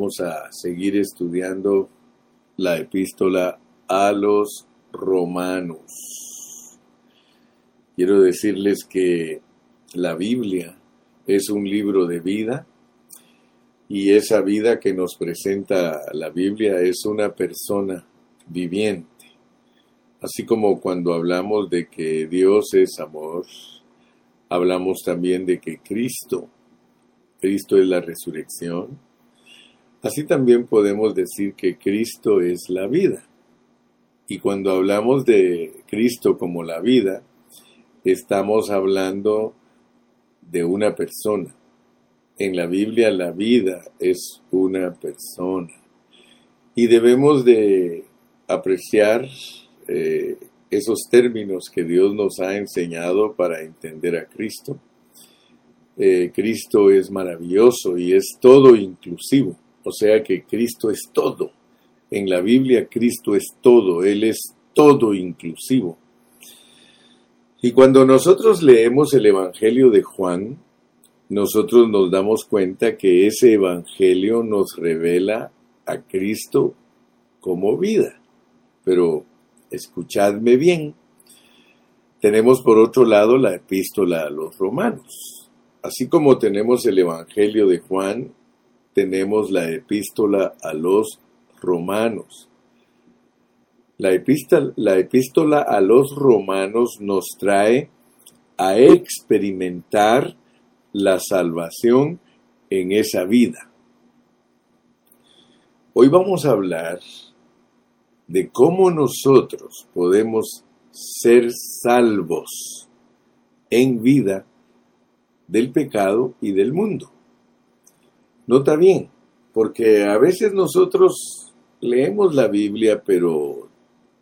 Vamos a seguir estudiando la epístola a los romanos. Quiero decirles que la Biblia es un libro de vida y esa vida que nos presenta la Biblia es una persona viviente. Así como cuando hablamos de que Dios es amor, hablamos también de que Cristo, Cristo es la resurrección, Así también podemos decir que Cristo es la vida. Y cuando hablamos de Cristo como la vida, estamos hablando de una persona. En la Biblia la vida es una persona. Y debemos de apreciar eh, esos términos que Dios nos ha enseñado para entender a Cristo. Eh, Cristo es maravilloso y es todo inclusivo. O sea que Cristo es todo. En la Biblia Cristo es todo, Él es todo inclusivo. Y cuando nosotros leemos el Evangelio de Juan, nosotros nos damos cuenta que ese Evangelio nos revela a Cristo como vida. Pero escuchadme bien, tenemos por otro lado la epístola a los romanos. Así como tenemos el Evangelio de Juan, tenemos la epístola a los romanos. La epístola, la epístola a los romanos nos trae a experimentar la salvación en esa vida. Hoy vamos a hablar de cómo nosotros podemos ser salvos en vida del pecado y del mundo. Nota bien, porque a veces nosotros leemos la Biblia, pero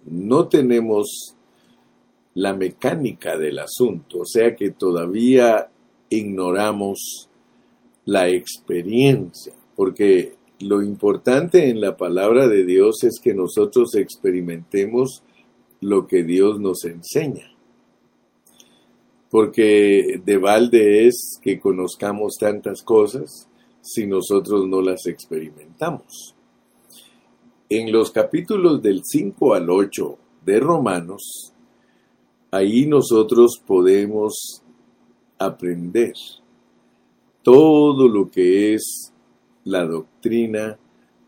no tenemos la mecánica del asunto, o sea que todavía ignoramos la experiencia, porque lo importante en la palabra de Dios es que nosotros experimentemos lo que Dios nos enseña. Porque de balde es que conozcamos tantas cosas si nosotros no las experimentamos. En los capítulos del 5 al 8 de Romanos, ahí nosotros podemos aprender todo lo que es la doctrina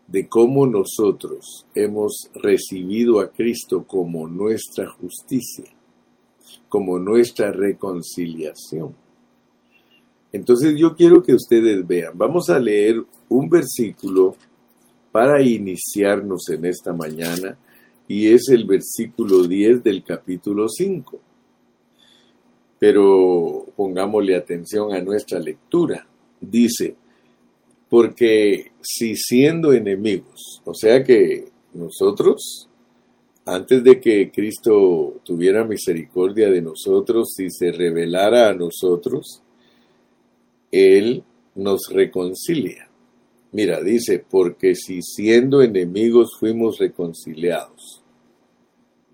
de cómo nosotros hemos recibido a Cristo como nuestra justicia, como nuestra reconciliación. Entonces yo quiero que ustedes vean, vamos a leer un versículo para iniciarnos en esta mañana y es el versículo 10 del capítulo 5. Pero pongámosle atención a nuestra lectura. Dice, porque si siendo enemigos, o sea que nosotros, antes de que Cristo tuviera misericordia de nosotros y se revelara a nosotros, él nos reconcilia. Mira, dice, porque si siendo enemigos fuimos reconciliados,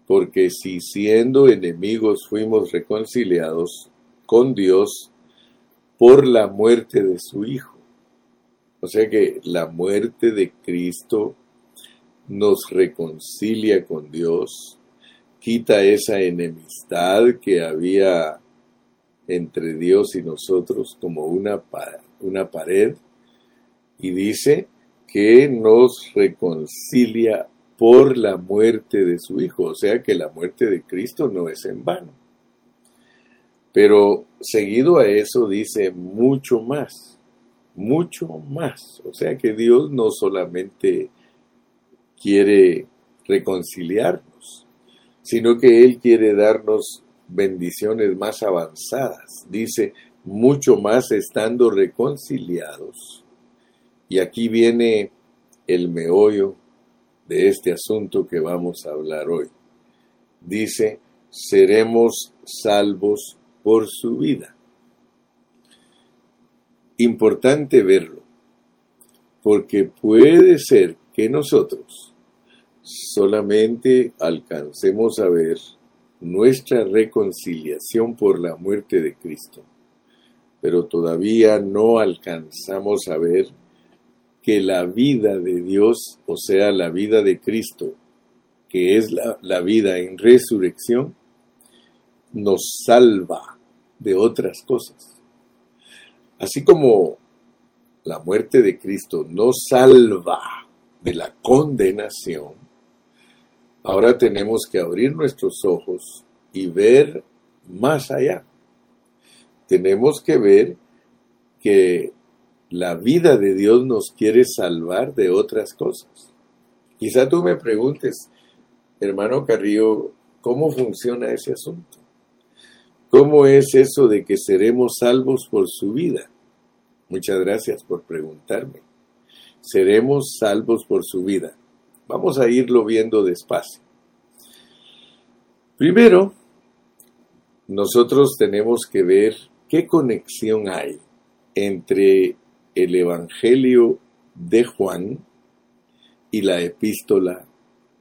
porque si siendo enemigos fuimos reconciliados con Dios por la muerte de su Hijo. O sea que la muerte de Cristo nos reconcilia con Dios, quita esa enemistad que había entre Dios y nosotros como una, una pared y dice que nos reconcilia por la muerte de su Hijo, o sea que la muerte de Cristo no es en vano. Pero seguido a eso dice mucho más, mucho más, o sea que Dios no solamente quiere reconciliarnos, sino que Él quiere darnos bendiciones más avanzadas. Dice, mucho más estando reconciliados. Y aquí viene el meollo de este asunto que vamos a hablar hoy. Dice, seremos salvos por su vida. Importante verlo, porque puede ser que nosotros solamente alcancemos a ver nuestra reconciliación por la muerte de Cristo. Pero todavía no alcanzamos a ver que la vida de Dios, o sea, la vida de Cristo, que es la, vida en resurrección, nos salva de otras cosas. Así como la muerte de Cristo nos salva de la condenación, ahora tenemos que abrir nuestros ojos y ver más allá. Tenemos que ver que la vida de Dios nos quiere salvar de otras cosas. Quizá tú me preguntes, hermano Carrillo, ¿cómo funciona ese asunto? ¿Cómo es eso de que seremos salvos por su vida? Muchas gracias por preguntarme. Seremos salvos por su vida. Vamos a irlo viendo despacio. Primero, nosotros tenemos que ver qué conexión hay entre el Evangelio de Juan y la epístola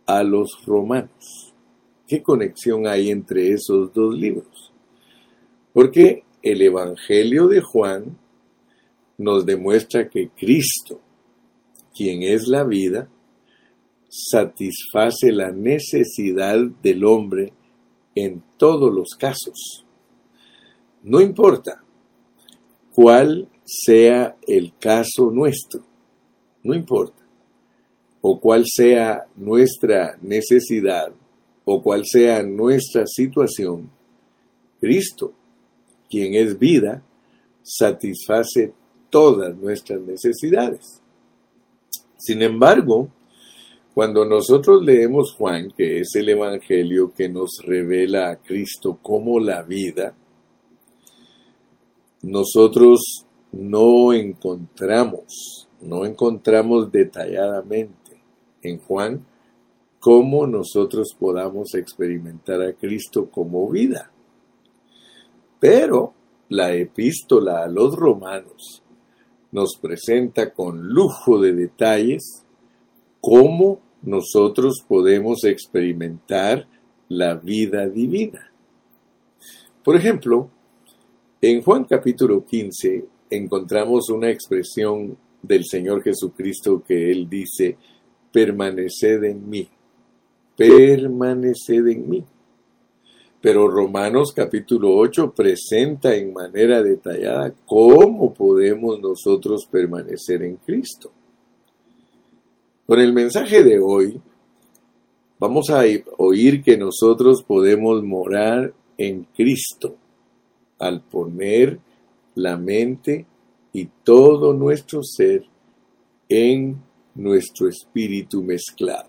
a los romanos. ¿Qué conexión hay entre esos dos libros? Porque el Evangelio de Juan nos demuestra que Cristo, quien es la vida, satisface la necesidad del hombre en todos los casos. No importa cuál sea el caso nuestro, no importa, o cuál sea nuestra necesidad, o cuál sea nuestra situación, Cristo, quien es vida, satisface todas nuestras necesidades. Sin embargo, cuando nosotros leemos Juan, que es el Evangelio que nos revela a Cristo como la vida, nosotros no encontramos, no encontramos detalladamente en Juan cómo nosotros podamos experimentar a Cristo como vida. Pero la epístola a los romanos nos presenta con lujo de detalles cómo nosotros podemos experimentar la vida divina. Por ejemplo, en Juan capítulo 15 encontramos una expresión del Señor Jesucristo que Él dice, permaneced en mí, permaneced en mí. Pero Romanos capítulo 8 presenta en manera detallada cómo podemos nosotros permanecer en Cristo. Con el mensaje de hoy, vamos a oír que nosotros podemos morar en Cristo al poner la mente y todo nuestro ser en nuestro espíritu mezclado.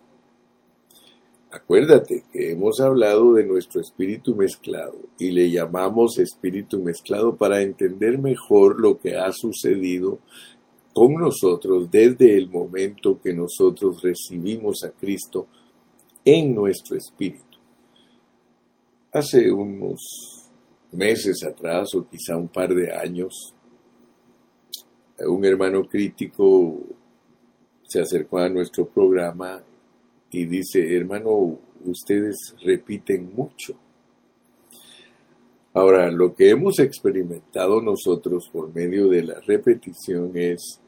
Acuérdate que hemos hablado de nuestro espíritu mezclado y le llamamos espíritu mezclado para entender mejor lo que ha sucedido con nosotros desde el momento que nosotros recibimos a Cristo en nuestro espíritu. Hace unos meses atrás o quizá un par de años, un hermano crítico se acercó a nuestro programa y dice, hermano, ustedes repiten mucho. Ahora, lo que hemos experimentado nosotros por medio de la repetición es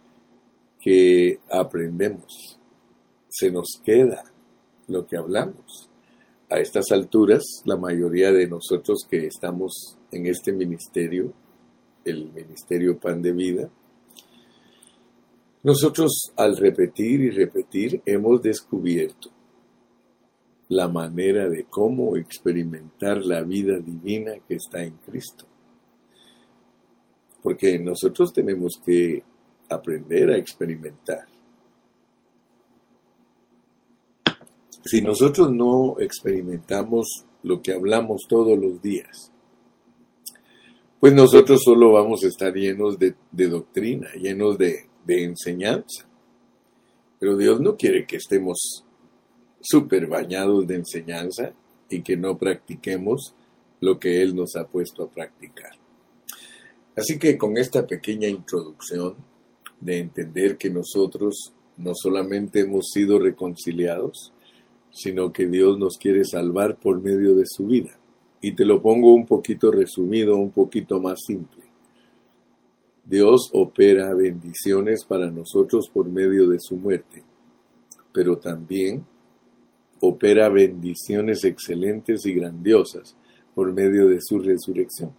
que aprendemos, se nos queda lo que hablamos. A estas alturas, la mayoría de nosotros que estamos en este ministerio, el Ministerio Pan de Vida, nosotros al repetir y repetir hemos descubierto la manera de cómo experimentar la vida divina que está en Cristo. Porque nosotros tenemos que aprender a experimentar. Si nosotros no experimentamos lo que hablamos todos los días, pues nosotros solo vamos a estar llenos de, doctrina, llenos de, de enseñanza. Pero Dios no quiere que estemos súper bañados de enseñanza y que no practiquemos lo que Él nos ha puesto a practicar. Así que con esta pequeña introducción de entender que nosotros no solamente hemos sido reconciliados, sino que Dios nos quiere salvar por medio de su vida. Y te lo pongo un poquito resumido, un poquito más simple. Dios opera bendiciones para nosotros por medio de su muerte, pero también opera bendiciones excelentes y grandiosas por medio de su resurrección.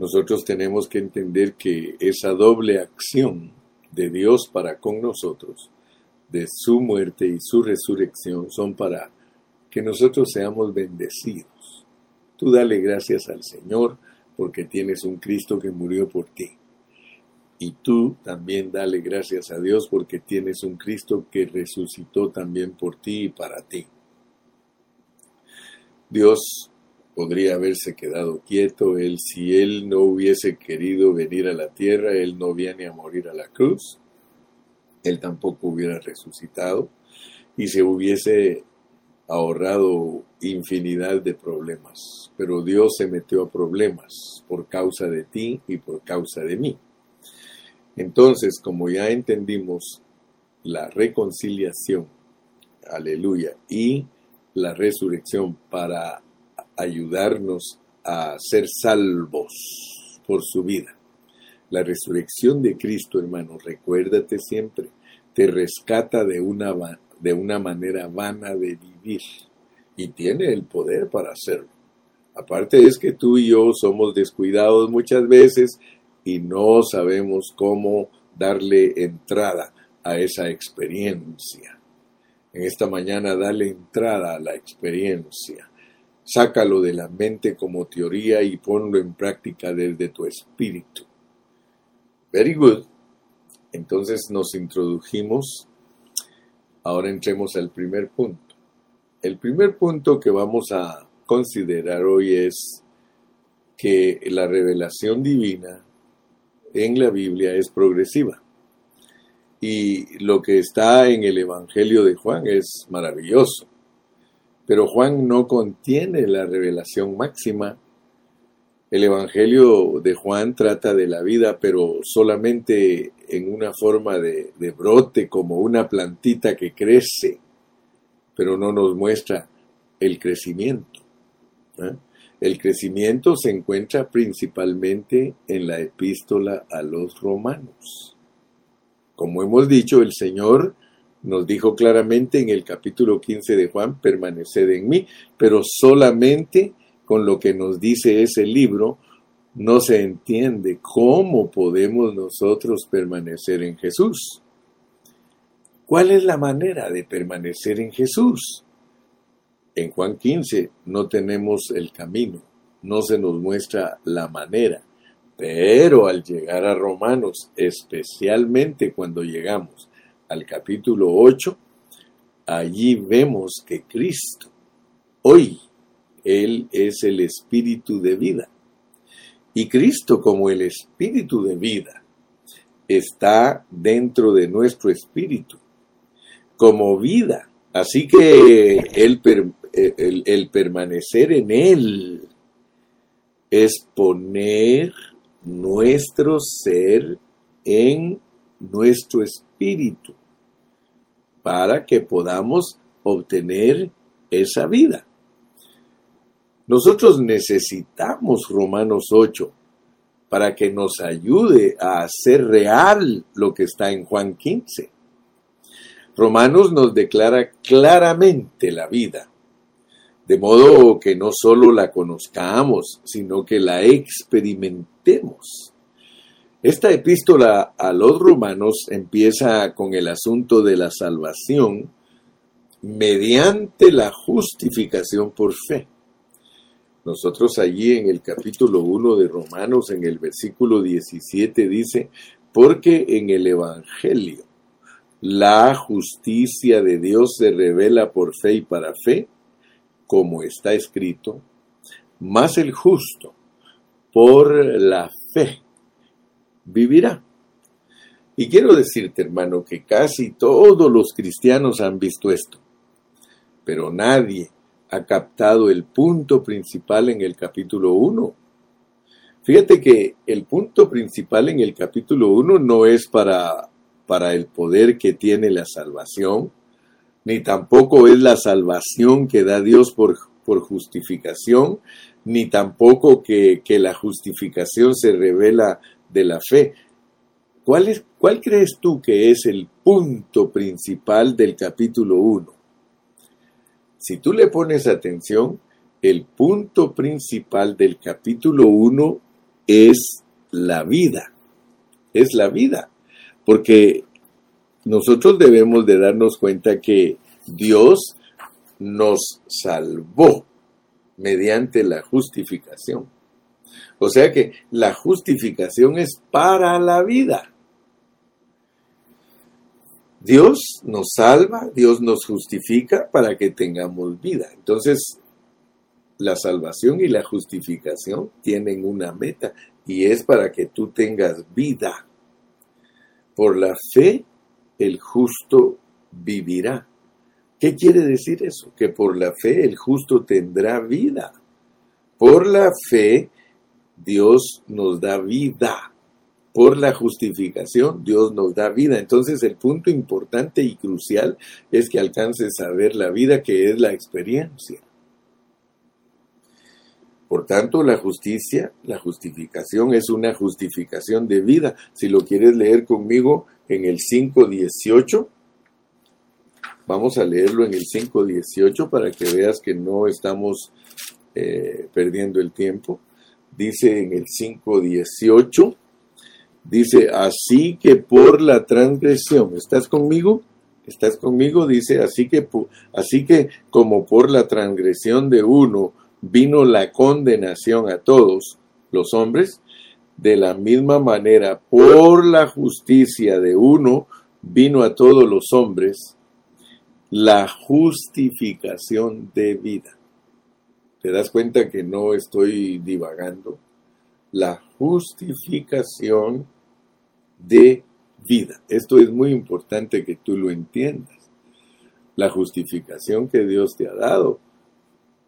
Nosotros tenemos que entender que esa doble acción de Dios para con nosotros, de su muerte y su resurrección, son para que nosotros seamos bendecidos. Tú dale gracias al Señor porque tienes un Cristo que murió por ti. Y tú también dale gracias a Dios porque tienes un Cristo que resucitó también por ti y para ti. Dios podría haberse quedado quieto, él si él no hubiese querido venir a la tierra, él no viene a morir a la cruz, él tampoco hubiera resucitado y se hubiese ahorrado infinidad de problemas. Pero Dios se metió a problemas por causa de ti y por causa de mí. Entonces, como ya entendimos la reconciliación, aleluya, y la resurrección para ayudarnos a ser salvos por su vida. La resurrección de Cristo, hermano, recuérdate siempre, te rescata de una, de una manera vana de vivir y tiene el poder para hacerlo. Aparte es que tú y yo somos descuidados muchas veces y no sabemos cómo darle entrada a esa experiencia. En esta mañana dale entrada a la experiencia. Sácalo de la mente como teoría y ponlo en práctica desde tu espíritu. Very good. Entonces nos introdujimos. Ahora entremos al primer punto. El primer punto que vamos a considerar hoy es que la revelación divina en la Biblia es progresiva. Y lo que está en el Evangelio de Juan es maravilloso. Pero Juan no contiene la revelación máxima. El Evangelio de Juan trata de la vida, pero solamente en una forma de, brote, como una plantita que crece, pero no nos muestra el crecimiento. ¿eh? El crecimiento se encuentra principalmente en la epístola a los romanos. Como hemos dicho, el Señor nos dijo claramente en el capítulo 15 de Juan, permaneced en mí, pero solamente con lo que nos dice ese libro no se entiende cómo podemos nosotros permanecer en Jesús. ¿Cuál es la manera de permanecer en Jesús? En Juan 15 no tenemos el camino, no se nos muestra la manera, pero al llegar a Romanos, especialmente cuando llegamos al capítulo 8, allí vemos que Cristo, hoy, Él es el espíritu de vida. Y Cristo como el espíritu de vida está dentro de nuestro espíritu, como vida. Así que el, el, permanecer en Él es poner nuestro ser en nuestro espíritu para que podamos obtener esa vida. Nosotros necesitamos Romanos 8 para que nos ayude a hacer real lo que está en Juan 15. Romanos nos declara claramente la vida de modo que no solo la conozcamos, sino que la experimentemos. Esta epístola a los romanos empieza con el asunto de la salvación mediante la justificación por fe. Nosotros allí en el capítulo 1 de Romanos, en el versículo 17, dice, porque en el Evangelio la justicia de Dios se revela por fe y para fe, como está escrito, más el justo por la fe vivirá. Y quiero decirte, hermano, que casi todos los cristianos han visto esto, pero nadie ha captado el punto principal en el capítulo 1. Fíjate que el punto principal en el capítulo 1 no es para, para el poder que tiene la salvación, ni tampoco es la salvación que da Dios por, por justificación, ni tampoco que, que la justificación se revela de la fe. ¿Cuál, es, ¿Cuál crees tú que es el punto principal del capítulo 1? Si tú le pones atención, el punto principal del capítulo 1 es la vida. Es la vida. Porque nosotros debemos de darnos cuenta que Dios nos salvó mediante la justificación. O sea que la justificación es para la vida. Dios nos salva, Dios nos justifica para que tengamos vida. Entonces, la salvación y la justificación tienen una meta y es para que tú tengas vida. Por la fe, el justo vivirá. ¿Qué quiere decir eso? Que por la fe el justo tendrá vida. Por la fe Dios nos da vida. Por la justificación Dios nos da vida. Entonces el punto importante y crucial es que alcances a ver la vida que es la experiencia. Por tanto, la justicia, la justificación es una justificación de vida. Si lo quieres leer conmigo en el 518, Vamos a leerlo en el 5.18 para que veas que no estamos eh, perdiendo el tiempo. Dice en el 5.18, dice, así que por la transgresión, ¿estás conmigo? ¿Estás conmigo? Dice, así que, así que como por la transgresión de uno vino la condenación a todos los hombres, de la misma manera, por la justicia de uno vino a todos los hombres la justificación de vida. ¿Te das cuenta que no estoy divagando? La justificación de vida. Esto es muy importante que tú lo entiendas. La justificación que Dios te ha dado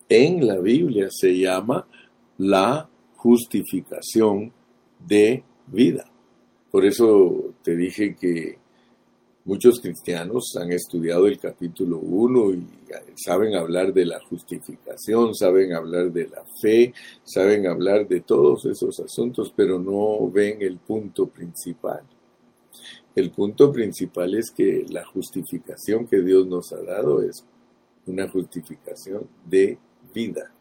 en la Biblia se llama la justificación de vida. Por eso te dije que Muchos cristianos han estudiado el capítulo 1 y saben hablar de la justificación, saben hablar de la fe, saben hablar de todos esos asuntos, pero no ven el punto principal. El punto principal es que la justificación que Dios nos ha dado es una justificación de vida.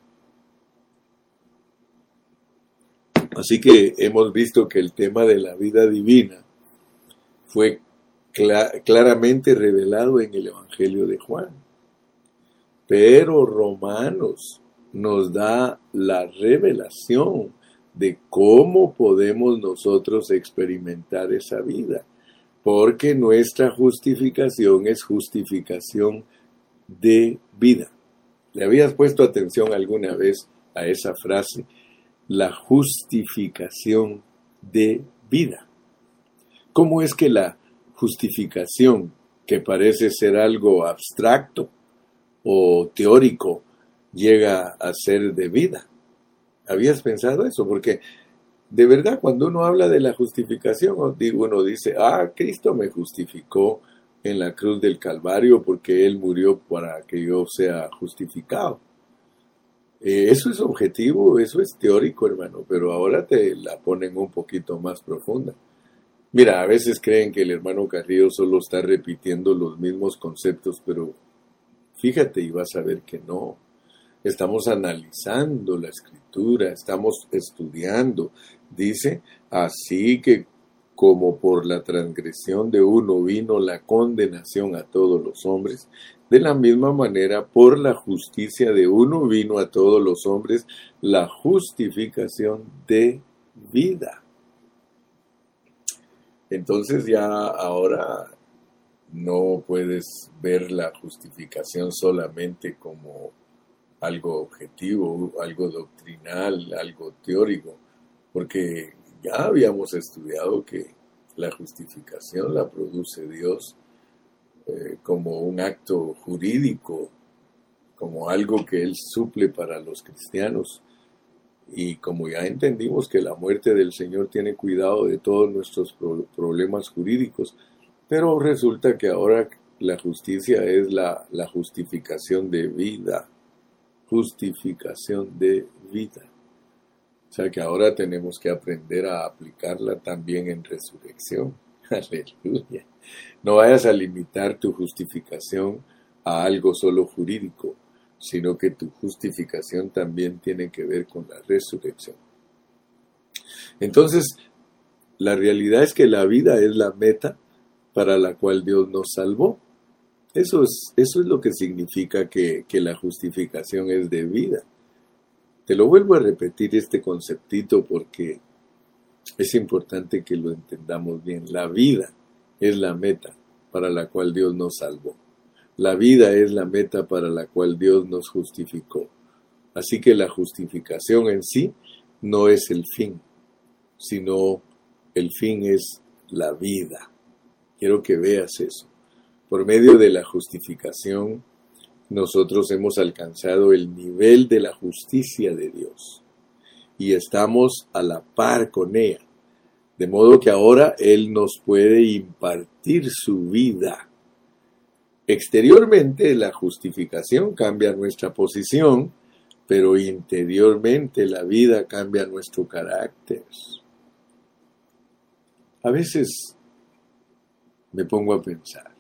Así que hemos visto que el tema de la vida divina fue claramente revelado en el Evangelio de Juan. Pero Romanos nos da la revelación de cómo podemos nosotros experimentar esa vida, porque nuestra justificación es justificación de vida. ¿Le habías puesto atención alguna vez a esa frase? La justificación de vida. ¿Cómo es que la justificación, que parece ser algo abstracto o teórico, llega a ser de vida. ¿Habías pensado eso? Porque de verdad cuando uno habla de la justificación, uno dice, ah, Cristo me justificó en la cruz del Calvario porque Él murió para que yo sea justificado. Eh, eso es objetivo, eso es teórico, hermano, pero ahora te la ponen un poquito más profunda. Mira, a veces creen que el hermano Carrillo solo está repitiendo los mismos conceptos, pero fíjate y vas a ver que no. Estamos analizando la escritura, estamos estudiando. Dice, así que como por la transgresión de uno vino la condenación a todos los hombres, de la misma manera por la justicia de uno vino a todos los hombres la justificación de vida. Entonces ya ahora no puedes ver la justificación solamente como algo objetivo, algo doctrinal, algo teórico, porque ya habíamos estudiado que la justificación la produce Dios eh, como un acto jurídico, como algo que Él suple para los cristianos y como ya entendimos que la muerte del Señor tiene cuidado de todos nuestros problemas jurídicos, pero resulta que ahora la justicia es la, la justificación de vida, justificación de vida. O sea que ahora tenemos que aprender a aplicarla también en resurrección. Aleluya. No vayas a limitar tu justificación a algo solo jurídico, sino que tu justificación también tiene que ver con la resurrección. Entonces, la realidad es que la vida es la meta para la cual Dios nos salvó. Eso es, eso es lo que significa que, que la justificación es de vida. Te lo vuelvo a repetir este conceptito porque es importante que lo entendamos bien. La vida es la meta para la cual Dios nos salvó. La vida es la meta para la cual Dios nos justificó. Así que la justificación en sí no es el fin, sino el fin es la vida. Quiero que veas eso. Por medio de la justificación, nosotros hemos alcanzado el nivel de la justicia de Dios y estamos a la par con ella. De modo que ahora Él nos puede impartir su vida Exteriormente la justificación cambia nuestra posición, pero interiormente la vida cambia nuestro carácter. A veces me pongo a pensar,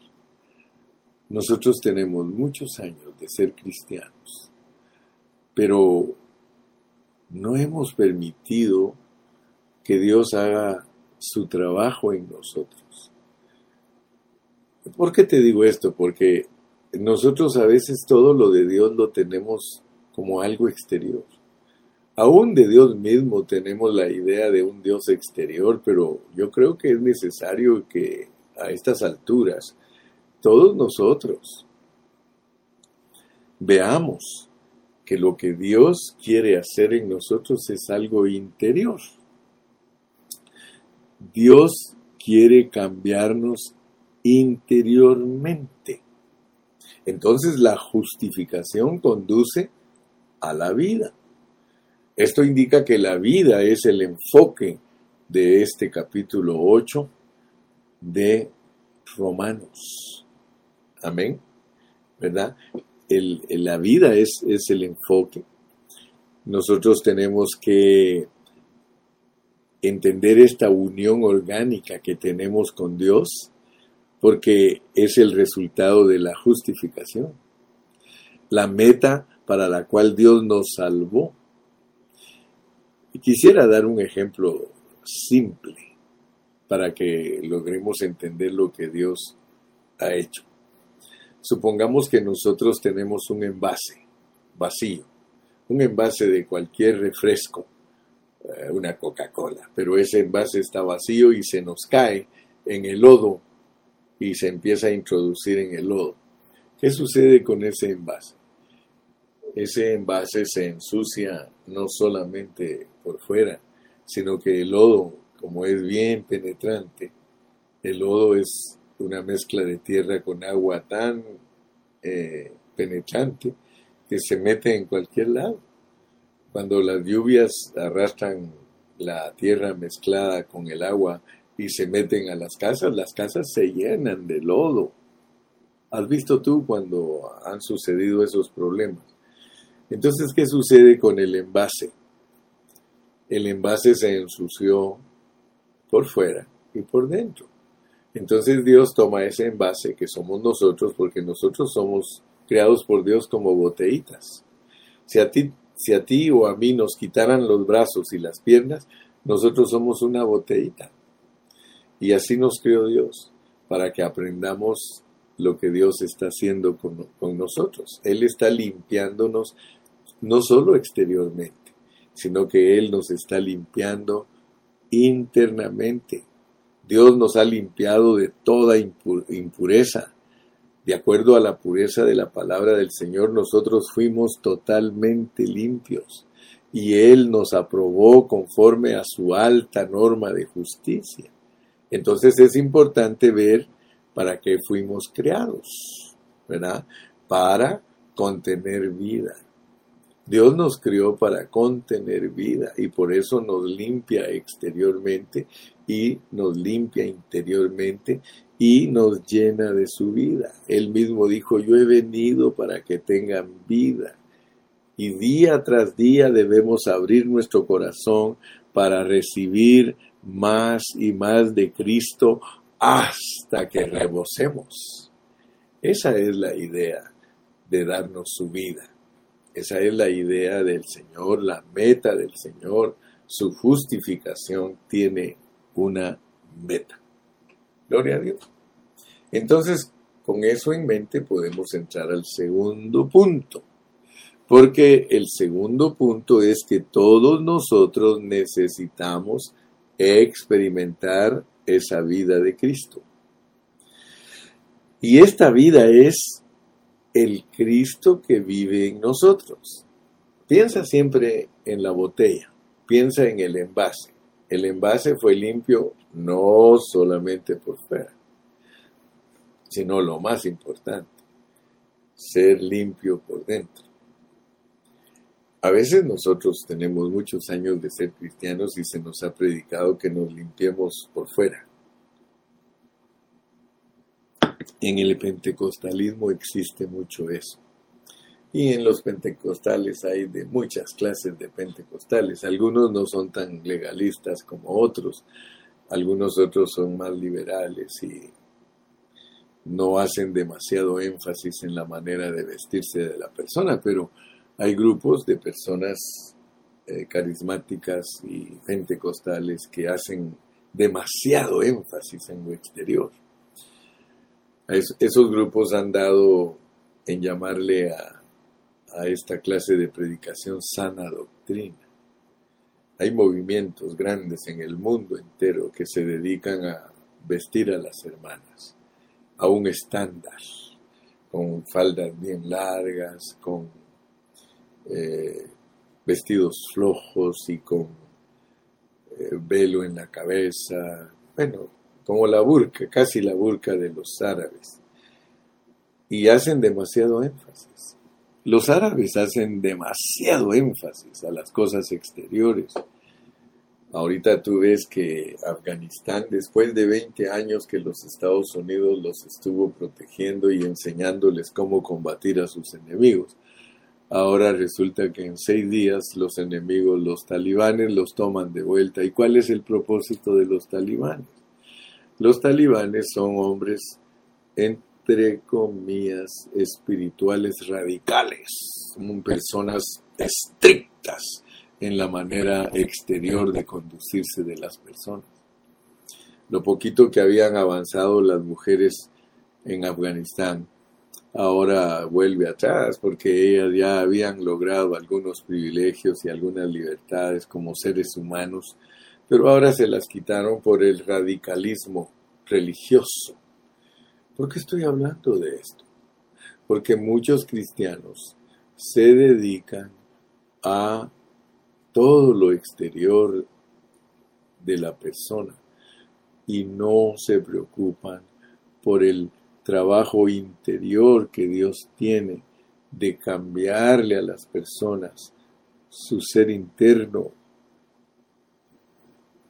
nosotros tenemos muchos años de ser cristianos, pero no hemos permitido que Dios haga su trabajo en nosotros. ¿Por qué te digo esto? Porque nosotros a veces todo lo de Dios lo tenemos como algo exterior. Aún de Dios mismo tenemos la idea de un Dios exterior, pero yo creo que es necesario que a estas alturas todos nosotros veamos que lo que Dios quiere hacer en nosotros es algo interior. Dios quiere cambiarnos interiormente. Entonces la justificación conduce a la vida. Esto indica que la vida es el enfoque de este capítulo 8 de Romanos. Amén. ¿Verdad? la vida es, es el enfoque. Nosotros tenemos que entender esta unión orgánica que tenemos con Dios porque es el resultado de la justificación, la meta para la cual Dios nos salvó. Y quisiera dar un ejemplo simple para que logremos entender lo que Dios ha hecho. Supongamos que nosotros tenemos un envase vacío, un envase de cualquier refresco, eh, una Coca-Cola, pero ese envase está vacío y se nos cae en el lodo y se empieza a introducir en el lodo. ¿Qué sucede con ese envase? Ese envase se ensucia no solamente por fuera, sino que el lodo, como es bien penetrante, el lodo es una mezcla de tierra con agua tan eh, penetrante que se mete en cualquier lado. Cuando las lluvias arrastran la tierra mezclada con el agua, y se meten a las casas, las casas se llenan de lodo. ¿Has visto tú cuando han sucedido esos problemas? Entonces, ¿qué sucede con el envase? El envase se ensució por fuera y por dentro. Entonces Dios toma ese envase que somos nosotros, porque nosotros somos creados por Dios como botellitas. Si a ti, si a ti o a mí nos quitaran los brazos y las piernas, nosotros somos una botellita. Y así nos creó Dios, para que aprendamos lo que Dios está haciendo con, nosotros. Él está limpiándonos no solo exteriormente, sino que Él nos está limpiando internamente. Dios nos ha limpiado de toda impureza. De acuerdo a la pureza de la palabra del Señor, nosotros fuimos totalmente limpios y Él nos aprobó conforme a su alta norma de justicia. Entonces es importante ver para qué fuimos creados, ¿verdad? Para contener vida. Dios nos crió para contener vida y por eso nos limpia exteriormente y nos limpia interiormente y nos llena de su vida. Él mismo dijo, yo he venido para que tengan vida Y día tras día debemos abrir nuestro corazón para recibir más y más de Cristo hasta que rebosemos. Esa es la idea de darnos su vida. Esa es la idea del Señor, la meta del Señor. Su justificación tiene una meta. Gloria a Dios. Entonces, con eso en mente podemos entrar al segundo punto. Porque el segundo punto es que todos nosotros necesitamos experimentar esa vida de Cristo. Y esta vida es el Cristo que vive en nosotros. Piensa siempre en la botella, piensa en el envase. El envase fue limpio no solamente por fuera, sino lo más importante, ser limpio por dentro. A veces nosotros tenemos muchos años de ser cristianos y se nos ha predicado que nos limpiemos por fuera. En el pentecostalismo existe mucho eso. Y en los pentecostales hay de muchas clases de pentecostales. Algunos no son tan legalistas como otros. Algunos otros son más liberales y no hacen demasiado énfasis en la manera de vestirse de la persona, pero hay grupos de personas eh, carismáticas y pentecostales que hacen demasiado énfasis en lo exterior. esos grupos han dado en llamarle a, a esta clase de predicación sana doctrina. Hay movimientos grandes en el mundo entero que se dedican a vestir a las hermanas a un estándar, con faldas bien largas, con eh, vestidos flojos y con eh, velo en la cabeza, bueno, como la burka, casi la burka de los árabes. Y hacen demasiado énfasis. Los árabes hacen demasiado énfasis a las cosas exteriores. Ahorita tú ves que Afganistán, después de 20 años que los Estados Unidos los estuvo protegiendo y enseñándoles cómo combatir a sus enemigos, Ahora resulta que en seis días los enemigos, los talibanes, los toman de vuelta. ¿Y cuál es el propósito de los talibanes? Los talibanes son hombres, entre comillas, espirituales radicales, son personas estrictas en la manera exterior de conducirse de las personas. Lo poquito que habían avanzado las mujeres en Afganistán ahora vuelve atrás porque ellas ya habían logrado algunos privilegios y algunas libertades como seres humanos, pero ahora se las quitaron por el radicalismo religioso. ¿Por qué estoy hablando de esto? Porque muchos cristianos se dedican a todo lo exterior de la persona y no se preocupan por el trabajo interior que Dios tiene de cambiarle a las personas su ser interno.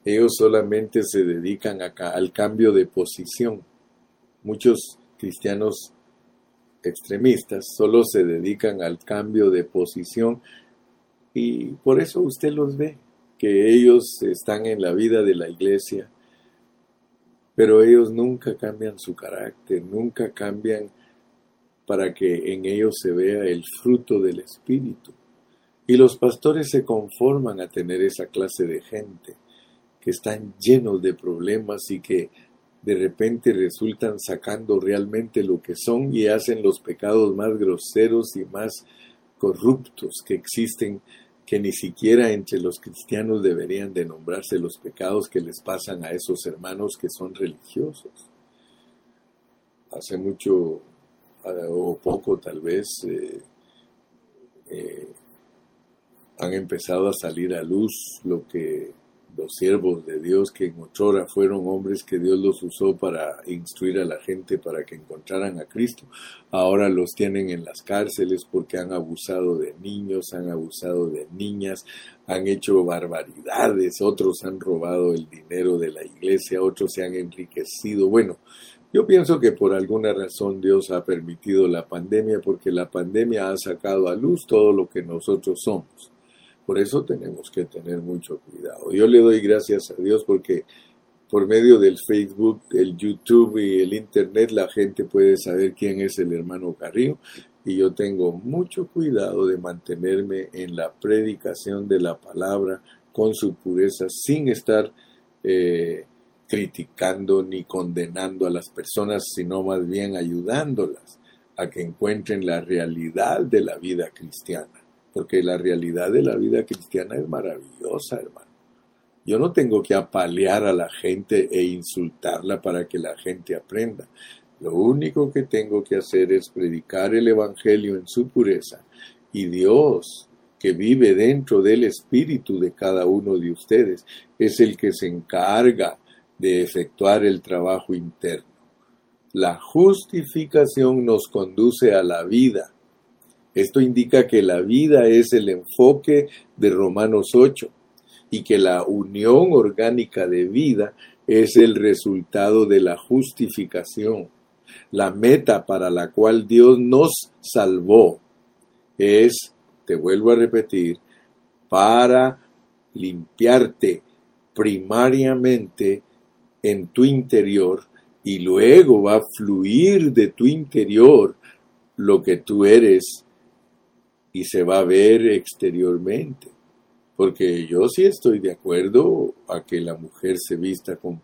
Ellos solamente se dedican al cambio de posición. Muchos cristianos extremistas solo se dedican al cambio de posición y por eso usted los ve, que ellos están en la vida de la iglesia, pero ellos nunca cambian su carácter, nunca cambian para que en ellos se vea el fruto del Espíritu. Y los pastores se conforman a tener esa clase de gente que están llenos de problemas y que de repente resultan sacando realmente lo que son y hacen los pecados más groseros y más corruptos que existen que ni siquiera entre los cristianos deberían de nombrarse los pecados que les pasan a esos hermanos que son religiosos. Hace mucho o poco tal vez eh, eh, han empezado a salir a luz lo que los siervos de Dios que en otrora fueron hombres que Dios los usó para instruir a la gente para que encontraran a Cristo, ahora los tienen en las cárceles porque han abusado de niños, han abusado de niñas, han hecho barbaridades, otros han robado el dinero de la iglesia, otros se han enriquecido. Bueno, Yo pienso que por alguna razón Dios ha permitido la pandemia porque la pandemia ha sacado a luz todo lo que nosotros somos. Por eso tenemos que tener mucho cuidado. Yo le doy gracias a Dios porque por medio del Facebook, el YouTube y el Internet la gente puede saber quién es el hermano Carrillo y yo tengo mucho cuidado de mantenerme en la predicación de la palabra con su pureza sin estar eh, criticando ni condenando a las personas, sino más bien ayudándolas a que encuentren la realidad de la vida cristiana porque la realidad de la vida cristiana es maravillosa, hermano. Yo no tengo que apalear a la gente e insultarla para que la gente aprenda. Lo único que tengo que hacer es predicar el Evangelio en su pureza. Y Dios, que vive dentro del espíritu de cada uno de ustedes, es el que se encarga de efectuar el trabajo interno. La justificación nos conduce a la vida esto indica que la vida es el enfoque de Romanos 8 y que la unión orgánica de vida es el resultado de la justificación. La meta para la cual Dios nos salvó es, te vuelvo a repetir, para limpiarte primariamente en tu interior y luego va a fluir de tu interior lo que tú eres y se va a ver exteriormente. Porque yo sí estoy de acuerdo a que la mujer se vista con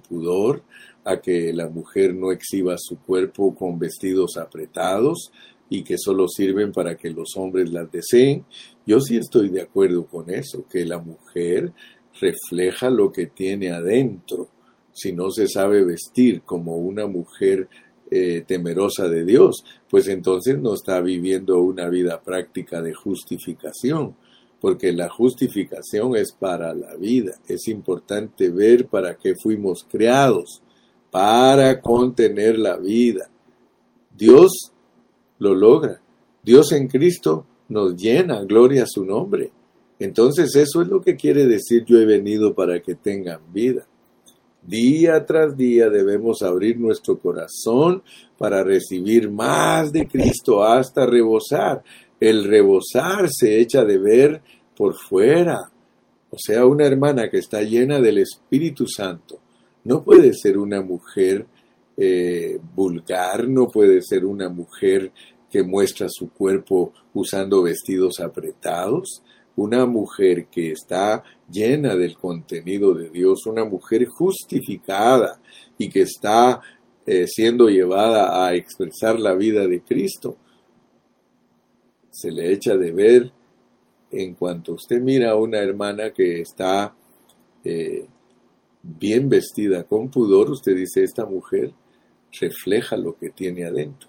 pudor, a que la mujer no exhiba su cuerpo con vestidos apretados y que solo sirven para que los hombres las deseen. Yo sí estoy de acuerdo con eso, que la mujer refleja lo que tiene adentro. Si no se sabe vestir como una mujer eh, temerosa de Dios, pues entonces no está viviendo una vida práctica de justificación, porque la justificación es para la vida. Es importante ver para qué fuimos creados, para contener la vida. Dios lo logra. Dios en Cristo nos llena, gloria a su nombre. Entonces eso es lo que quiere decir yo he venido para que tengan vida. Día tras día debemos abrir nuestro corazón para recibir más de Cristo hasta rebosar. El rebosar se echa de ver por fuera. O sea, una hermana que está llena del Espíritu Santo no puede ser una mujer eh, vulgar, no puede ser una mujer que muestra su cuerpo usando vestidos apretados, una mujer que está llena del contenido de Dios, una mujer justificada y que está eh, siendo llevada a expresar la vida de Cristo, se le echa de ver en cuanto usted mira a una hermana que está eh, bien vestida con pudor, usted dice, esta mujer refleja lo que tiene adentro.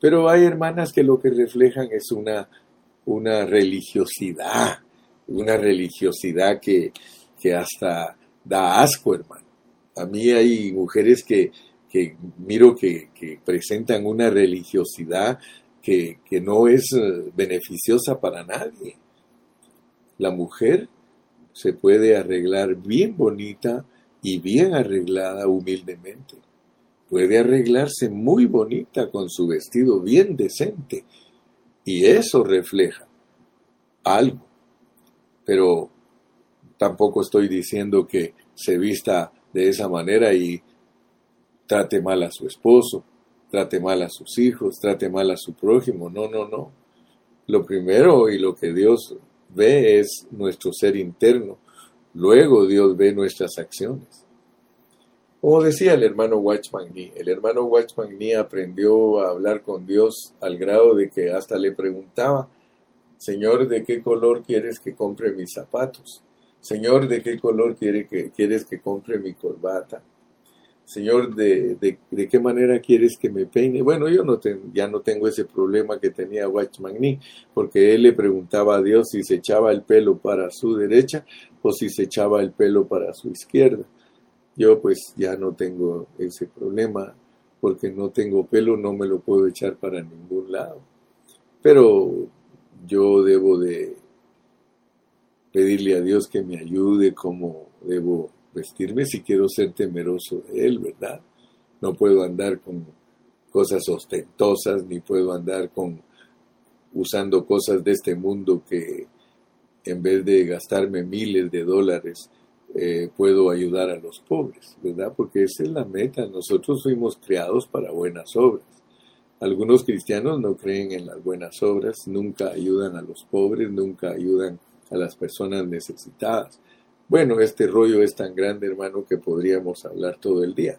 Pero hay hermanas que lo que reflejan es una una religiosidad, una religiosidad que, hasta da asco, hermano. A mí hay mujeres que, miro que, presentan una religiosidad que, que no es eh, beneficiosa para nadie. La mujer se puede arreglar bien bonita y bien arreglada humildemente. Puede arreglarse muy bonita con su vestido bien decente y eso refleja algo. Pero tampoco estoy diciendo que se vista de esa manera y trate mal a su esposo, trate mal a sus hijos, trate mal a su prójimo. No, no, no. Lo primero y lo que Dios ve es nuestro ser interno. Luego Dios ve nuestras acciones. Como decía el hermano Watchman Nee, el hermano Watchman Nee aprendió a hablar con Dios al grado de que hasta le preguntaba, Señor, ¿de qué color quieres que compre mis zapatos? Señor, ¿de qué color que, quieres que compre mi corbata? Señor, ¿de, qué manera quieres que me peine? Bueno, yo no ya no tengo ese problema que tenía Watchman Nee, porque él le preguntaba a Dios si se echaba el pelo para su derecha o si se echaba el pelo para su izquierda. Yo pues ya no tengo ese problema porque no tengo pelo, no me lo puedo echar para ningún lado. Pero yo debo de pedirle a Dios que me ayude cómo debo vestirme si quiero ser temeroso de Él, ¿verdad? no puedo andar con cosas ostentosas, ni puedo andar con usando cosas de este mundo que en vez de gastarme miles de dólares, eh, puedo ayudar a los pobres, ¿verdad? Porque esa es la meta. Nosotros fuimos creados para buenas obras. Algunos cristianos no creen en las buenas obras, nunca ayudan a los pobres, nunca ayudan a las personas necesitadas. Bueno, este rollo es tan grande, hermano, que podríamos hablar todo el día.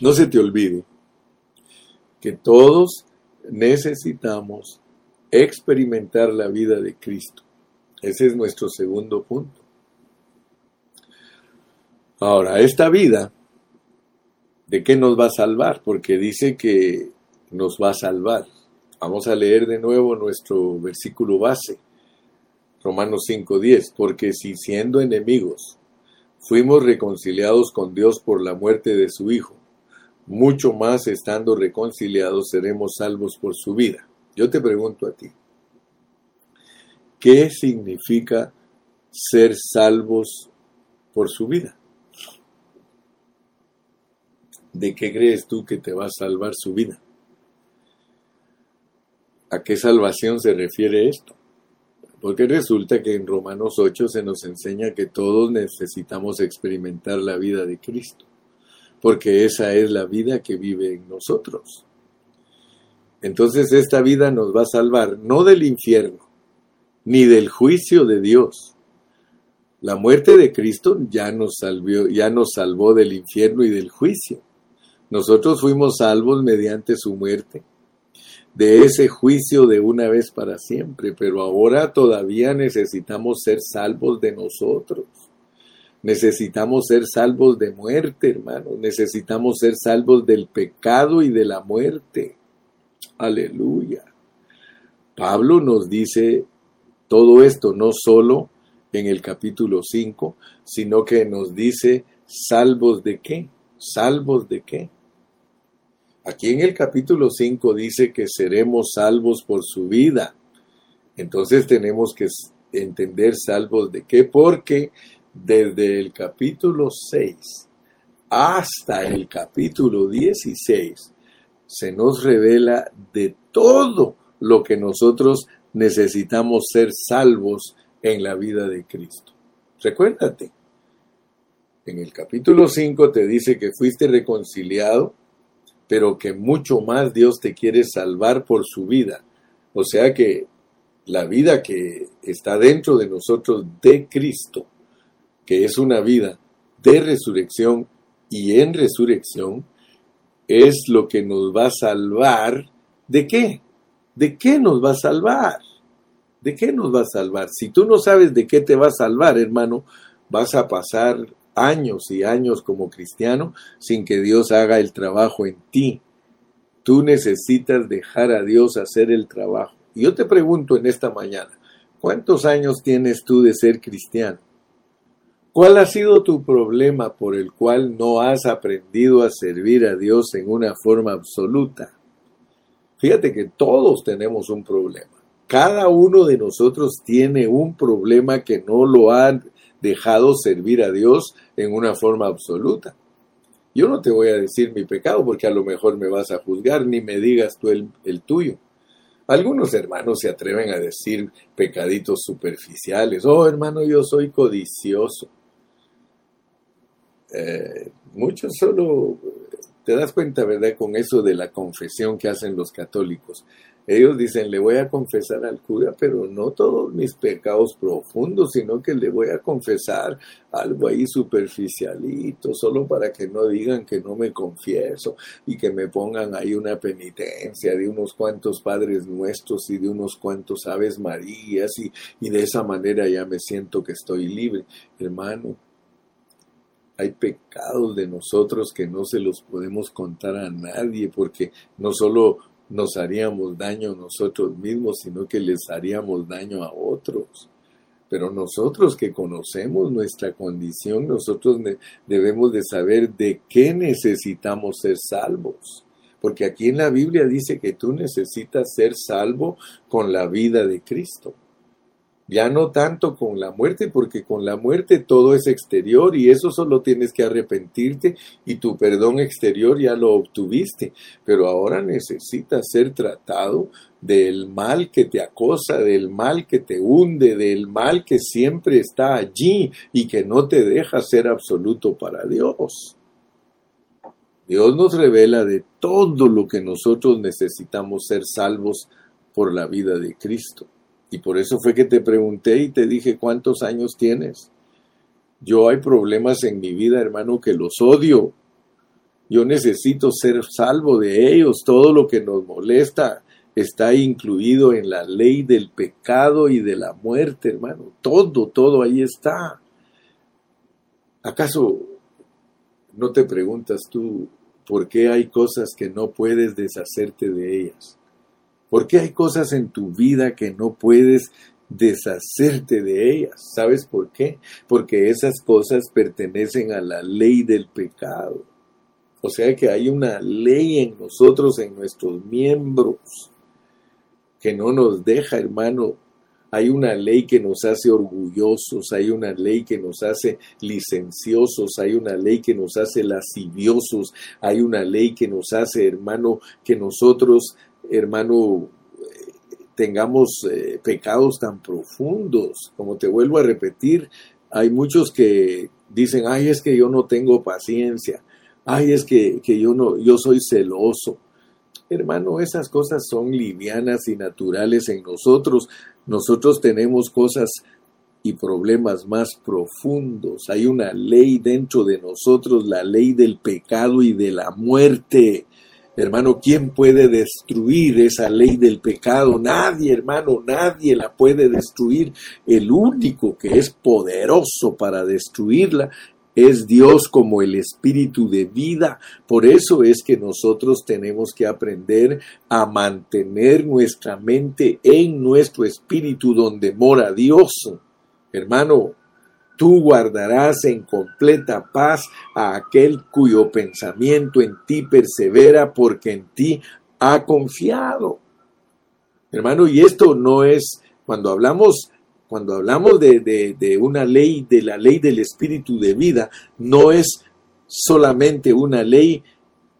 No se te olvide que todos necesitamos experimentar la vida de Cristo. Ese es nuestro segundo punto. Ahora, esta vida, ¿de qué nos va a salvar? Porque dice que nos va a salvar. Vamos a leer de nuevo nuestro versículo base, Romanos 5:10, porque si siendo enemigos fuimos reconciliados con Dios por la muerte de su Hijo, mucho más estando reconciliados seremos salvos por su vida. Yo te pregunto a ti, ¿Qué significa ser salvos por su vida? ¿De qué crees tú que te va a salvar su vida? ¿A qué salvación se refiere esto? Porque resulta que en Romanos 8 se nos enseña que todos necesitamos experimentar la vida de Cristo, porque esa es la vida que vive en nosotros. Entonces esta vida nos va a salvar no del infierno, ni del juicio de Dios. La muerte de Cristo ya nos, salvió, ya nos salvó del infierno y del juicio. Nosotros fuimos salvos mediante su muerte de ese juicio de una vez para siempre, pero ahora todavía necesitamos ser salvos de nosotros. Necesitamos ser salvos de muerte, hermano. Necesitamos ser salvos del pecado y de la muerte. Aleluya. Pablo nos dice todo esto no solo en el capítulo 5, sino que nos dice salvos de qué, salvos de qué. Aquí en el capítulo 5 dice que seremos salvos por su vida. Entonces tenemos que entender salvos de qué, porque desde el capítulo 6 hasta el capítulo 16 se nos revela de todo lo que nosotros necesitamos ser salvos en la vida de Cristo. Recuérdate, en el capítulo 5 te dice que fuiste reconciliado, pero que mucho más Dios te quiere salvar por su vida. O sea que la vida que está dentro de nosotros de Cristo, que es una vida de resurrección y en resurrección, es lo que nos va a salvar de qué? ¿De qué nos va a salvar? ¿De qué nos va a salvar? Si tú no sabes de qué te va a salvar, hermano, vas a pasar años y años como cristiano sin que Dios haga el trabajo en ti. Tú necesitas dejar a Dios hacer el trabajo. Y yo te pregunto en esta mañana, ¿cuántos años tienes tú de ser cristiano? ¿Cuál ha sido tu problema por el cual no has aprendido a servir a Dios en una forma absoluta? Fíjate que todos tenemos un problema. Cada uno de nosotros tiene un problema que no lo ha dejado servir a Dios en una forma absoluta. Yo no te voy a decir mi pecado porque a lo mejor me vas a juzgar, ni me digas tú el, tuyo. Algunos hermanos se atreven a decir pecaditos superficiales. Oh, hermano, yo soy codicioso. Eh, muchos solo te das cuenta, ¿verdad? Con eso de la confesión que hacen los católicos. Ellos dicen, le voy a confesar al cura, pero no todos mis pecados profundos, sino que le voy a confesar algo ahí superficialito, solo para que no digan que no me confieso y que me pongan ahí una penitencia de unos cuantos padres nuestros y de unos cuantos aves marías y, y de esa manera ya me siento que estoy libre. Hermano, hay pecados de nosotros que no se los podemos contar a nadie porque no solo nos haríamos daño nosotros mismos, sino que les haríamos daño a otros. Pero nosotros que conocemos nuestra condición, nosotros debemos de saber de qué necesitamos ser salvos. Porque aquí en la Biblia dice que tú necesitas ser salvo con la vida de Cristo. Ya no tanto con la muerte, porque con la muerte todo es exterior y eso solo tienes que arrepentirte y tu perdón exterior ya lo obtuviste. Pero ahora necesitas ser tratado del mal que te acosa, del mal que te hunde, del mal que siempre está allí y que no te deja ser absoluto para Dios. Dios nos revela de todo lo que nosotros necesitamos ser salvos por la vida de Cristo. Y por eso fue que te pregunté y te dije cuántos años tienes. Yo hay problemas en mi vida, hermano, que los odio. Yo necesito ser salvo de ellos. Todo lo que nos molesta está incluido en la ley del pecado y de la muerte, hermano. Todo, todo ahí está. ¿Acaso no te preguntas tú por qué hay cosas que no puedes deshacerte de ellas? ¿Por qué hay cosas en tu vida que no puedes deshacerte de ellas? ¿Sabes por qué? Porque esas cosas pertenecen a la ley del pecado. O sea que hay una ley en nosotros, en nuestros miembros, que no nos deja, hermano. Hay una ley que nos hace orgullosos, hay una ley que nos hace licenciosos, hay una ley que nos hace lasciviosos, hay una ley que nos hace, hermano, que nosotros hermano, tengamos eh, pecados tan profundos. Como te vuelvo a repetir, hay muchos que dicen, ay, es que yo no tengo paciencia, ay, es que, que yo no, yo soy celoso. Hermano, esas cosas son livianas y naturales en nosotros. Nosotros tenemos cosas y problemas más profundos. Hay una ley dentro de nosotros, la ley del pecado y de la muerte. Hermano, ¿quién puede destruir esa ley del pecado? Nadie, hermano, nadie la puede destruir. El único que es poderoso para destruirla es Dios como el espíritu de vida. Por eso es que nosotros tenemos que aprender a mantener nuestra mente en nuestro espíritu donde mora Dios. Hermano, Tú guardarás en completa paz a aquel cuyo pensamiento en ti persevera porque en ti ha confiado. Hermano, y esto no es, cuando hablamos, cuando hablamos de, de, de una ley, de la ley del espíritu de vida, no es solamente una ley,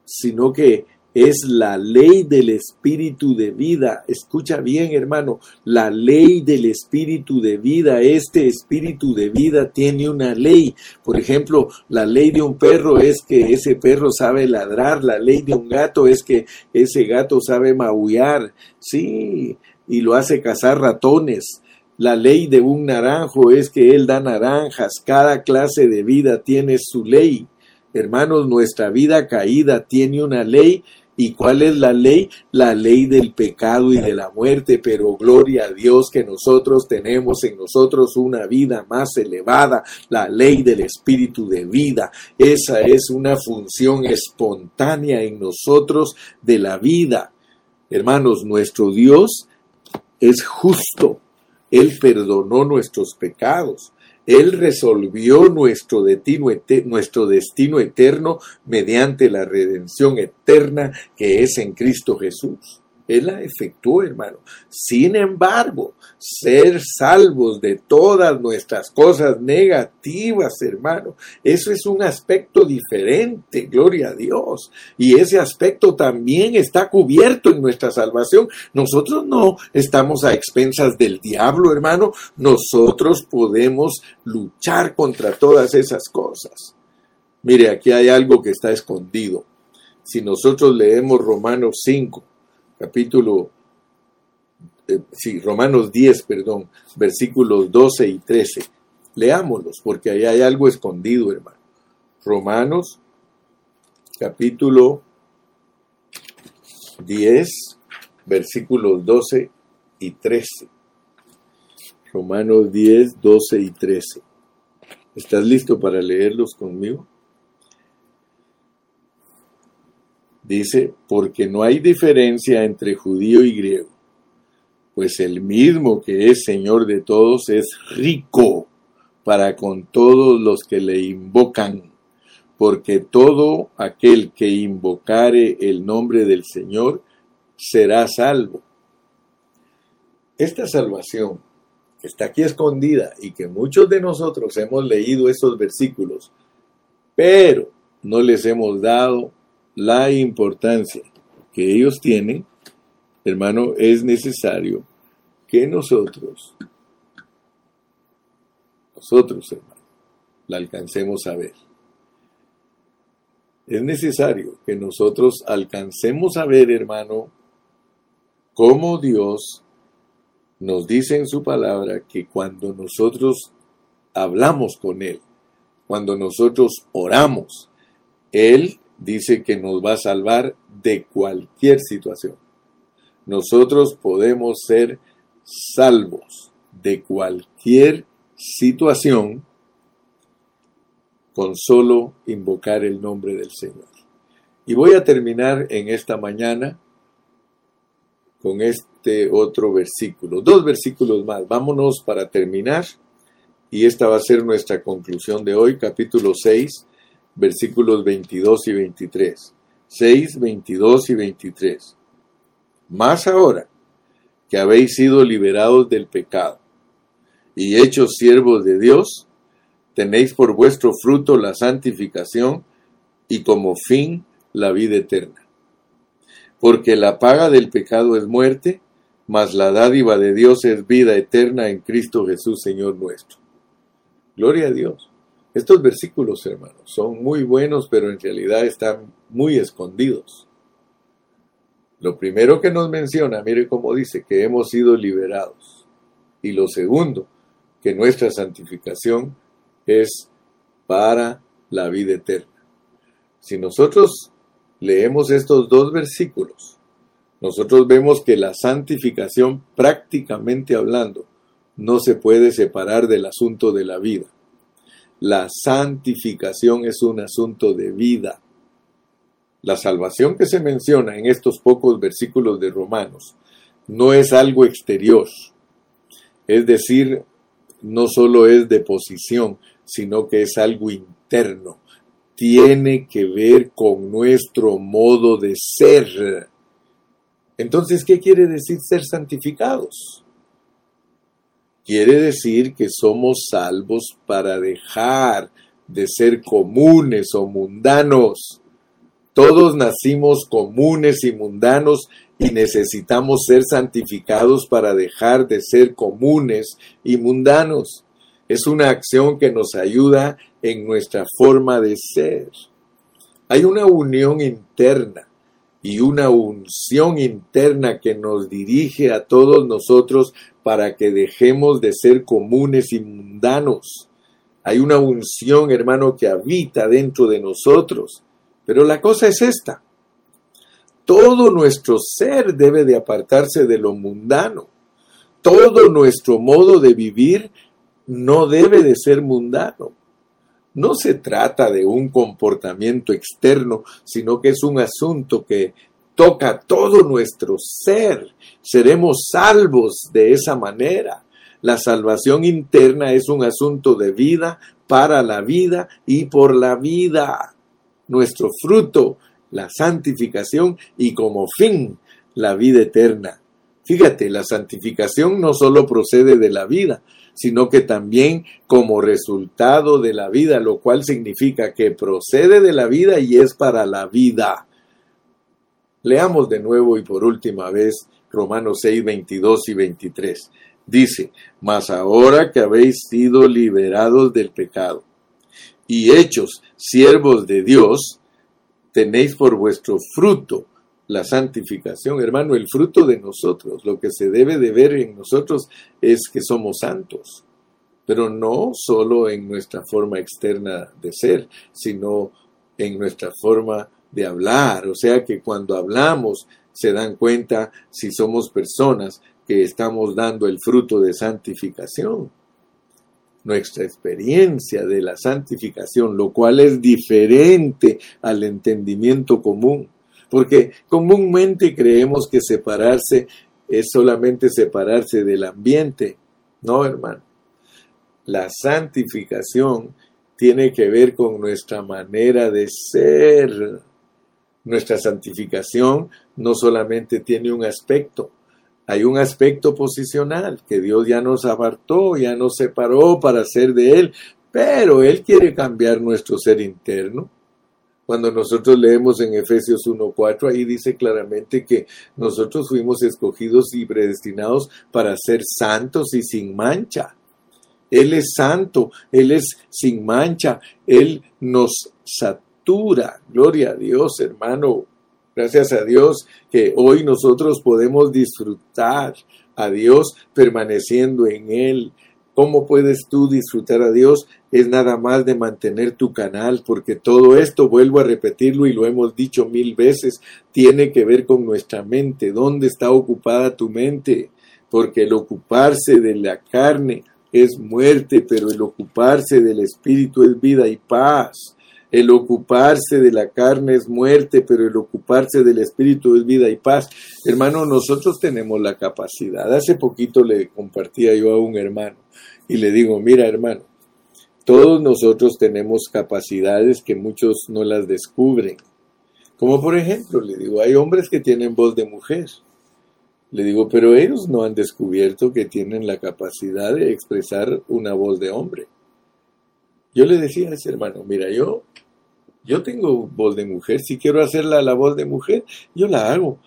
sino que es la ley del espíritu de vida. Escucha bien, hermano, la ley del espíritu de vida. Este espíritu de vida tiene una ley. Por ejemplo, la ley de un perro es que ese perro sabe ladrar. La ley de un gato es que ese gato sabe maullar. Sí, y lo hace cazar ratones. La ley de un naranjo es que él da naranjas. Cada clase de vida tiene su ley. Hermanos, nuestra vida caída tiene una ley ¿Y cuál es la ley? La ley del pecado y de la muerte, pero gloria a Dios que nosotros tenemos en nosotros una vida más elevada, la ley del espíritu de vida. Esa es una función espontánea en nosotros de la vida. Hermanos, nuestro Dios es justo. Él perdonó nuestros pecados. Él resolvió nuestro destino, nuestro destino eterno mediante la redención eterna que es en Cristo Jesús. Él la efectuó, hermano. Sin embargo, ser salvos de todas nuestras cosas negativas, hermano, eso es un aspecto diferente, gloria a Dios. Y ese aspecto también está cubierto en nuestra salvación. Nosotros no estamos a expensas del diablo, hermano. Nosotros podemos luchar contra todas esas cosas. Mire, aquí hay algo que está escondido. Si nosotros leemos Romanos 5, capítulo, eh, sí, Romanos 10, perdón, versículos 12 y 13. Leámoslos, porque ahí hay algo escondido, hermano. Romanos, capítulo 10, versículos 12 y 13. Romanos 10, 12 y 13. ¿Estás listo para leerlos conmigo? Dice, porque no hay diferencia entre judío y griego, pues el mismo que es Señor de todos es rico para con todos los que le invocan, porque todo aquel que invocare el nombre del Señor será salvo. Esta salvación que está aquí escondida y que muchos de nosotros hemos leído esos versículos, pero no les hemos dado la importancia que ellos tienen, hermano, es necesario que nosotros, nosotros, hermano, la alcancemos a ver. Es necesario que nosotros alcancemos a ver, hermano, cómo Dios nos dice en su palabra que cuando nosotros hablamos con Él, cuando nosotros oramos, Él dice que nos va a salvar de cualquier situación. Nosotros podemos ser salvos de cualquier situación con solo invocar el nombre del Señor. Y voy a terminar en esta mañana con este otro versículo, dos versículos más. Vámonos para terminar. Y esta va a ser nuestra conclusión de hoy, capítulo 6, versículos 22 y 23. 6, 22 y 23. Más ahora que habéis sido liberados del pecado y hechos siervos de Dios, tenéis por vuestro fruto la santificación y como fin la vida eterna. Porque la paga del pecado es muerte, mas la dádiva de Dios es vida eterna en Cristo Jesús, Señor nuestro. Gloria a Dios. Estos versículos, hermanos, son muy buenos, pero en realidad están muy escondidos. Lo primero que nos menciona, mire cómo dice, que hemos sido liberados. Y lo segundo, que nuestra santificación es para la vida eterna. Si nosotros leemos estos dos versículos, nosotros vemos que la santificación, prácticamente hablando, no se puede separar del asunto de la vida. La santificación es un asunto de vida. La salvación que se menciona en estos pocos versículos de Romanos no es algo exterior, es decir, no solo es de posición, sino que es algo interno. Tiene que ver con nuestro modo de ser. Entonces, ¿qué quiere decir ser santificados? Quiere decir que somos salvos para dejar de ser comunes o mundanos. Todos nacimos comunes y mundanos y necesitamos ser santificados para dejar de ser comunes y mundanos. Es una acción que nos ayuda en nuestra forma de ser. Hay una unión interna y una unción interna que nos dirige a todos nosotros para que dejemos de ser comunes y mundanos. Hay una unción, hermano, que habita dentro de nosotros. Pero la cosa es esta. Todo nuestro ser debe de apartarse de lo mundano. Todo nuestro modo de vivir no debe de ser mundano. No se trata de un comportamiento externo, sino que es un asunto que toca todo nuestro ser. Seremos salvos de esa manera. La salvación interna es un asunto de vida, para la vida y por la vida. Nuestro fruto, la santificación y como fin, la vida eterna. Fíjate, la santificación no solo procede de la vida, sino que también como resultado de la vida, lo cual significa que procede de la vida y es para la vida. Leamos de nuevo y por última vez Romanos 6, 22 y 23. Dice, mas ahora que habéis sido liberados del pecado y hechos siervos de Dios, tenéis por vuestro fruto la santificación, hermano, el fruto de nosotros, lo que se debe de ver en nosotros es que somos santos, pero no solo en nuestra forma externa de ser, sino en nuestra forma de hablar, o sea que cuando hablamos se dan cuenta si somos personas que estamos dando el fruto de santificación. Nuestra experiencia de la santificación, lo cual es diferente al entendimiento común, porque comúnmente creemos que separarse es solamente separarse del ambiente. No, hermano. La santificación tiene que ver con nuestra manera de ser. Nuestra santificación no solamente tiene un aspecto, hay un aspecto posicional, que Dios ya nos apartó, ya nos separó para ser de Él, pero Él quiere cambiar nuestro ser interno. Cuando nosotros leemos en Efesios 1.4, ahí dice claramente que nosotros fuimos escogidos y predestinados para ser santos y sin mancha. Él es santo, Él es sin mancha, Él nos satura. Gloria a Dios, hermano. Gracias a Dios que hoy nosotros podemos disfrutar a Dios permaneciendo en Él. ¿Cómo puedes tú disfrutar a Dios? Es nada más de mantener tu canal, porque todo esto, vuelvo a repetirlo y lo hemos dicho mil veces, tiene que ver con nuestra mente. ¿Dónde está ocupada tu mente? Porque el ocuparse de la carne es muerte, pero el ocuparse del espíritu es vida y paz. El ocuparse de la carne es muerte, pero el ocuparse del espíritu es vida y paz. Hermano, nosotros tenemos la capacidad. Hace poquito le compartía yo a un hermano y le digo, mira hermano, todos nosotros tenemos capacidades que muchos no las descubren. Como por ejemplo, le digo, hay hombres que tienen voz de mujer. Le digo, pero ellos no han descubierto que tienen la capacidad de expresar una voz de hombre. Yo le decía a ese hermano, mira, yo, yo tengo voz de mujer, si quiero hacerla la voz de mujer, yo la hago.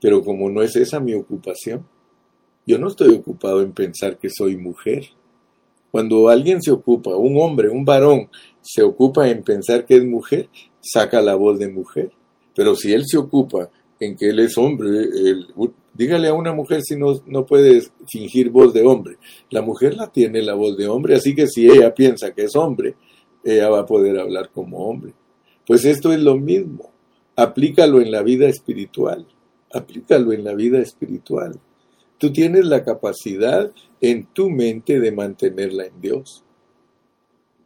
Pero como no es esa mi ocupación, yo no estoy ocupado en pensar que soy mujer. Cuando alguien se ocupa, un hombre, un varón, se ocupa en pensar que es mujer, saca la voz de mujer. Pero si él se ocupa en que él es hombre, dígale a una mujer si no, no puede fingir voz de hombre. La mujer la tiene la voz de hombre, así que si ella piensa que es hombre, ella va a poder hablar como hombre. Pues esto es lo mismo. Aplícalo en la vida espiritual. Aplícalo en la vida espiritual. Tú tienes la capacidad en tu mente de mantenerla en Dios.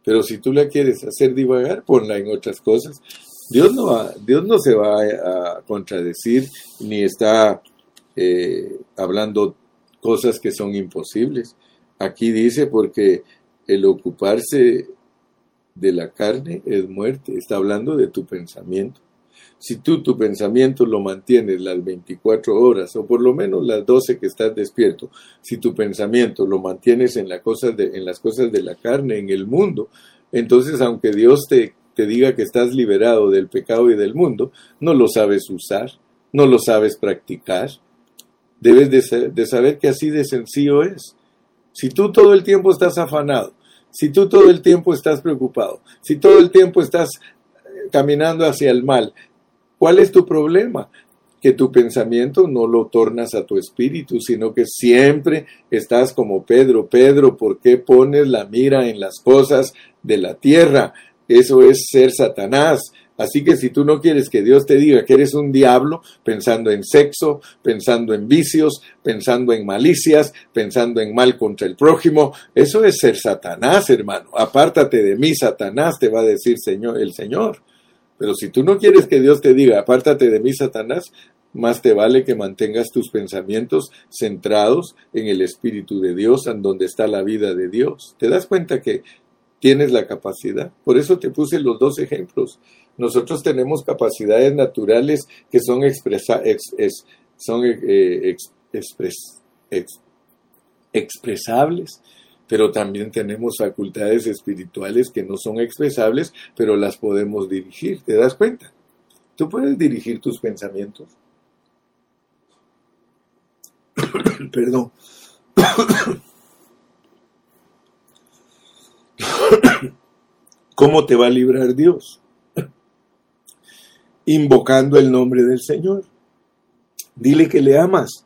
Pero si tú la quieres hacer divagar, ponla en otras cosas. Dios no, Dios no se va a, contradecir ni está eh, hablando cosas que son imposibles. Aquí dice porque el ocuparse de la carne es muerte. Está hablando de tu pensamiento. Si tú tu pensamiento lo mantienes las 24 horas o por lo menos las 12 que estás despierto, si tu pensamiento lo mantienes en, las cosas de la carne, en el mundo, entonces aunque Dios te diga que estás liberado del pecado y del mundo, no lo sabes usar, no lo sabes practicar. Debes de, saber que así de sencillo es. Si tú todo el tiempo estás afanado, si tú todo el tiempo estás preocupado, si todo el tiempo estás eh, caminando hacia el mal, ¿cuál es tu problema? Que tu pensamiento no lo tornas a tu espíritu, sino que siempre estás como Pedro. Pedro, ¿por qué pones la mira en las cosas de la tierra? Eso es ser Satanás. Así que si tú no quieres que Dios te diga que eres un diablo, pensando en sexo, pensando en vicios, pensando en malicias, pensando en mal contra el prójimo, eso es ser Satanás, hermano. Apártate de mí, Satanás, te va a decir Señor, el Señor. Pero si tú no quieres que Dios te diga, apártate de mí, Satanás, más te vale que mantengas tus pensamientos centrados en el Espíritu de Dios, en donde está la vida de Dios. ¿Te das cuenta que tienes la capacidad. Por eso te puse los dos ejemplos. Nosotros tenemos capacidades naturales que son, son eh, expresables, pero también tenemos facultades espirituales que no son expresables, pero las podemos dirigir. ¿Te das cuenta? Tú puedes dirigir tus pensamientos. Perdón. ¿Cómo te va a librar Dios? Invocando el nombre del Señor. Dile que le amas.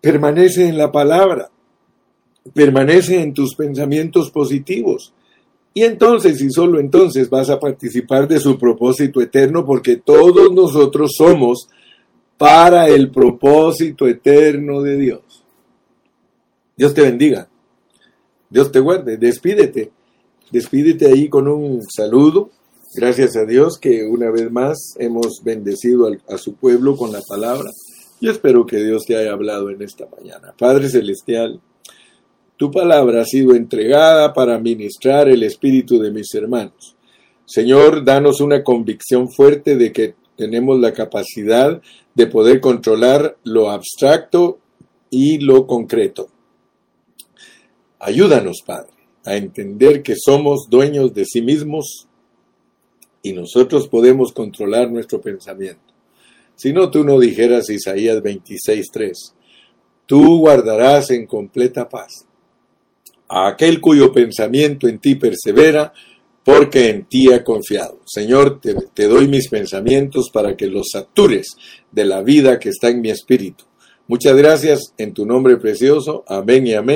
Permanece en la palabra. Permanece en tus pensamientos positivos. Y entonces, y solo entonces, vas a participar de su propósito eterno, porque todos nosotros somos para el propósito eterno de Dios. Dios te bendiga. Dios te guarde, despídete, despídete ahí con un saludo. Gracias a Dios que una vez más hemos bendecido a su pueblo con la palabra. Yo espero que Dios te haya hablado en esta mañana. Padre Celestial, tu palabra ha sido entregada para ministrar el espíritu de mis hermanos. Señor, danos una convicción fuerte de que tenemos la capacidad de poder controlar lo abstracto y lo concreto. Ayúdanos, Padre, a entender que somos dueños de sí mismos y nosotros podemos controlar nuestro pensamiento. Si no, tú no dijeras Isaías 26.3, tú guardarás en completa paz a aquel cuyo pensamiento en ti persevera, porque en ti ha confiado. Señor, te, te, doy mis pensamientos para que los satures de la vida que está en mi espíritu. Muchas gracias en tu nombre precioso. Amén y amén.